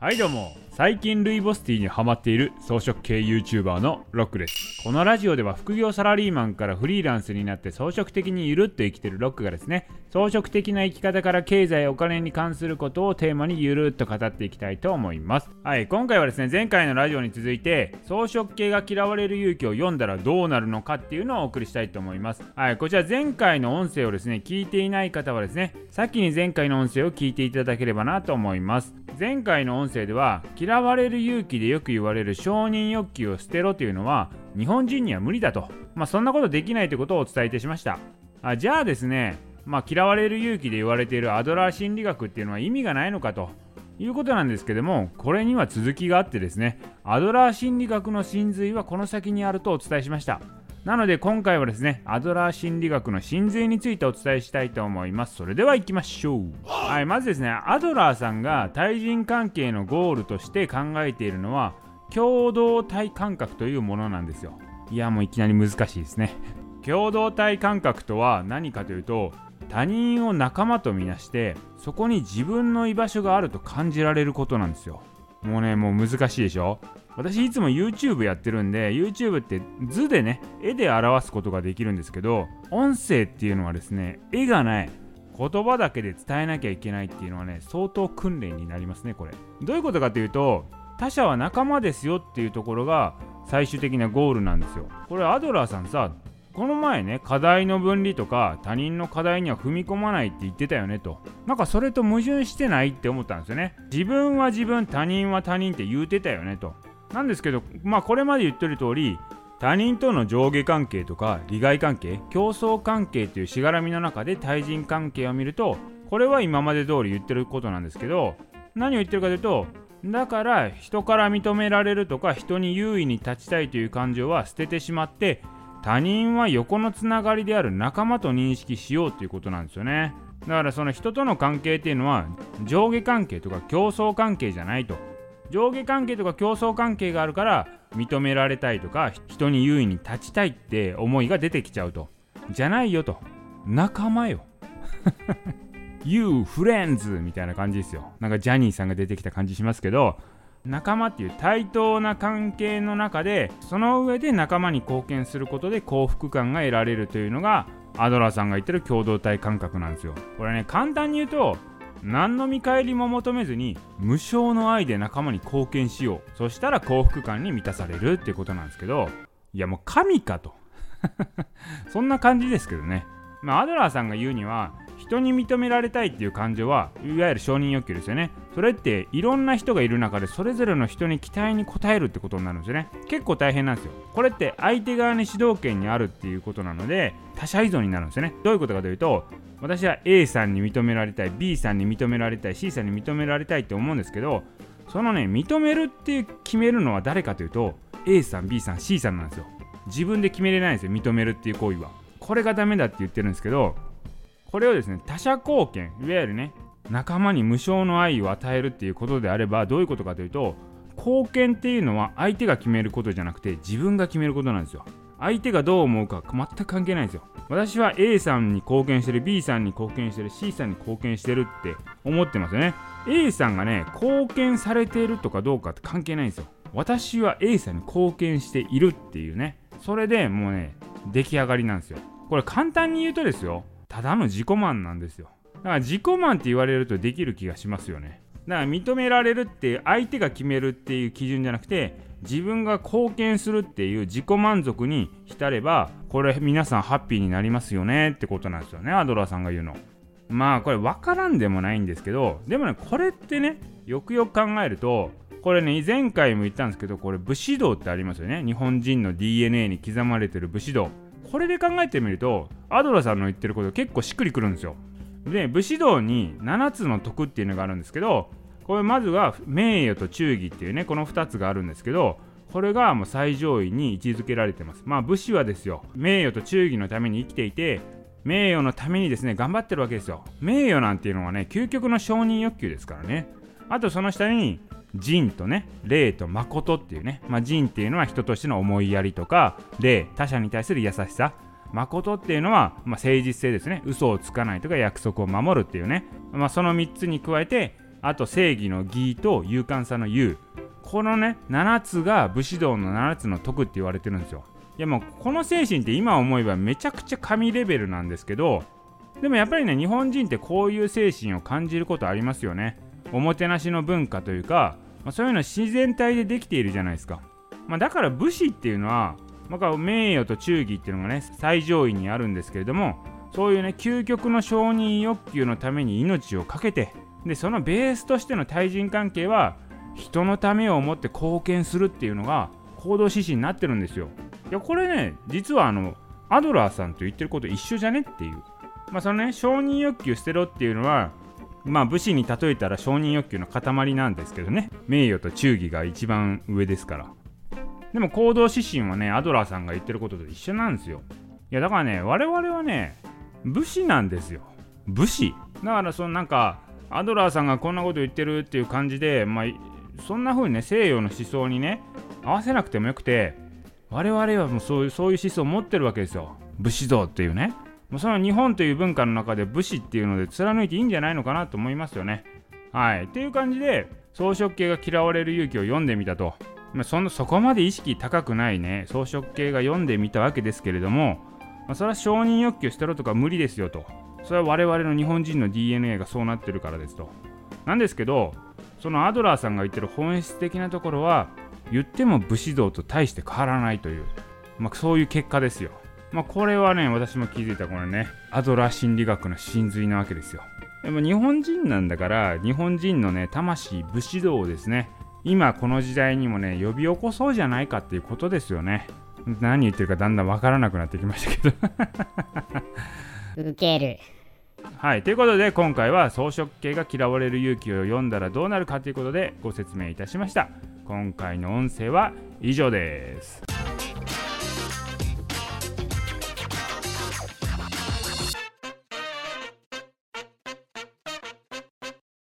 はいどうも。最近ルイボスティーにハマっている装飾系 YouTuber のロックです。このラジオでは副業サラリーマンからフリーランスになって装飾的にゆるっと生きてるロックがですね装飾的な生き方から経済お金に関することをテーマにゆるっと語っていきたいと思います。はい今回はですね前回のラジオに続いて装飾系が嫌われる勇気を読んだらどうなるのかっていうのをお送りしたいと思います。はいこちら前回の音声をですね聞いていない方はですね先に前回の音声を聞いていただければなと思います。前回の音声では嫌われる勇気でよく言われる承認欲求を捨てろというのは日本人には無理だと、まあ、そんなことできないということをお伝えいたしました。あじゃあですね、まあ、嫌われる勇気で言われているアドラー心理学っていうのは意味がないのかと。いうことなんですけどもこれには続きがあってですねアドラー心理学の真髄はこの先にあるとお伝えしました。なので今回はですね、アドラー心理学の真髄についてお伝えしたいと思います。それでは行きましょう。はい、まずですね、アドラーさんが対人関係のゴールとして考えているのは、共同体感覚というものなんですよ。いや、もういきなり難しいですね。共同体感覚とは何かというと、他人を仲間とみなして、そこに自分の居場所があると感じられることなんですよ。もうね、もう難しいでしょ？私いつも YouTube やってるんで YouTube って図でね絵で表すことができるんですけど音声っていうのはですね絵がない。言葉だけで伝えなきゃいけないっていうのはね相当訓練になりますねこれ。どういうことかというと他者は仲間ですよっていうところが最終的なゴールなんですよ。これアドラーさんさこの前ね課題の分離とか他人の課題には踏み込まないって言ってたよねと。なんかそれと矛盾してないって思ったんですよね。自分は自分他人は他人って言うてたよねと。なんですけど、まあこれまで言ってる通り、他人との上下関係とか利害関係、競争関係というしがらみの中で対人関係を見ると、これは今まで通り言ってることなんですけど、何を言ってるかというと、だから人から認められるとか人に優位に立ちたいという感情は捨ててしまって他人は横のつながりである仲間と認識しようということなんですよね。だからその人との関係っていうのは上下関係とか競争関係じゃないと。上下関係とか競争関係があるから認められたいとか人に優位に立ちたいって思いが出てきちゃうと。じゃないよと。仲間よ。You friends! みたいな感じですよ。なんかジャニーさんが出てきた感じしますけど仲間っていう対等な関係の中でその上で仲間に貢献することで幸福感が得られるというのがアドラーさんが言ってる共同体感覚なんですよ。これね簡単に言うと何の見返りも求めずに無償の愛で仲間に貢献しよう。そしたら幸福感に満たされるっていうことなんですけどいやもう神かと。そんな感じですけどね。まあアドラーさんが言うには人に認められたいっていう感情はいわゆる承認欲求ですよね。それっていろんな人がいる中でそれぞれの人に期待に応えるってことになるんですよね。結構大変なんですよ。これって相手側に主導権にあるっていうことなので他者依存になるんですよね。どういうことかというと私は A さんに認められたい B さんに認められたい C さんに認められたいって思うんですけどそのね認めるって決めるのは誰かというと A さん B さん C さんなんですよ。自分で決めれないんですよ認めるっていう行為は。これがダメだって言ってるんですけどこれをですね他者貢献いわゆるね仲間に無償の愛を与えるっていうことであればどういうことかというと貢献っていうのは相手が決めることじゃなくて自分が決めることなんですよ。相手がどう思うか全く関係ないんですよ。私は A さんに貢献してる B さんに貢献してる C さんに貢献してるって思ってますよね。A さんがね貢献されているとかどうかって関係ないんですよ。私は A さんに貢献しているっていうね。それでもうね出来上がりなんですよ。これ簡単に言うとですよただの自己満なんですよ。だから自己満って言われるとできる気がしますよね。だから認められるって相手が決めるっていう基準じゃなくて自分が貢献するっていう自己満足に浸ればこれ皆さんハッピーになりますよねってことなんですよね。アドラーさんが言うの。まあこれ分からんでもないんですけどでもねこれってねよくよく考えるとこれね前回も言ったんですけどこれ武士道ってありますよね。日本人の DNA に刻まれてる武士道。これで考えてみるとアドラさんの言ってること結構しっくりくるんですよ。で武士道に7つの徳っていうのがあるんですけどこれまずは名誉と忠義っていうねこの2つがあるんですけどこれがもう最上位に位置づけられてます。まあ武士はですよ名誉と忠義のために生きていて名誉のためにですね頑張ってるわけですよ。名誉なんていうのはね究極の承認欲求ですからね。あとその下に仁とね礼と誠っていうね、まあ、仁っていうのは人としての思いやりとか礼他者に対する優しさ。誠っていうのは、まあ、誠実性ですね。嘘をつかないとか約束を守るっていうね、まあ、その3つに加えてあと正義の義と勇敢さの勇。このね7つが武士道の7つの徳って言われてるんですよ。いやもうこの精神って今思えばめちゃくちゃ神レベルなんですけどでもやっぱりね日本人ってこういう精神を感じることありますよね。おもてなしの文化というか、まあ、そういうのは自然体でできているじゃないですか、まあ、だから武士っていうのは、まあ、名誉と忠義っていうのがね最上位にあるんですけれどもそういうね究極の承認欲求のために命を懸けてでそのベースとしての対人関係は人のためを思って貢献するっていうのが行動指針になってるんですよ。いやこれね実はあのアドラーさんと言ってること一緒じゃねっていう。まあそのね承認欲求捨てろっていうのはまあ武士に例えたら承認欲求の塊なんですけどね。名誉と忠義が一番上ですから。でも行動指針はねアドラーさんが言ってることと一緒なんですよ。いやだからね我々はね武士なんですよ。武士。だからそのなんかアドラーさんがこんなこと言ってるっていう感じでまあそんな風にね西洋の思想にね合わせなくてもよくて我々はもうそういうそういう思想を持ってるわけですよ。武士道っていうね。その日本という文化の中で武士っていうので貫いていいんじゃないのかなと思いますよね。はい。っていう感じで草食系が嫌われる勇気を読んでみたと、まあ、そのそこまで意識高くないね。草食系が読んでみたわけですけれども、まあ、それは承認欲求捨てろとか無理ですよと。それは我々の日本人の DNA がそうなってるからですと。なんですけどそのアドラーさんが言ってる本質的なところは言っても武士道と大して変わらないという、まあ、そういう結果ですよ。まあ、これはね、私も気づいたこれね、アドラー心理学の真髄なわけですよ。でも日本人なんだから、日本人のね、魂、武士道をですね、今この時代にもね、呼び起こそうじゃないかっていうことですよね。何言ってるかだんだんわからなくなってきましたけどウケる。はい、ということで今回は草食系が嫌われる勇気を読んだらどうなるかということでご説明いたしました。今回の音声は以上です。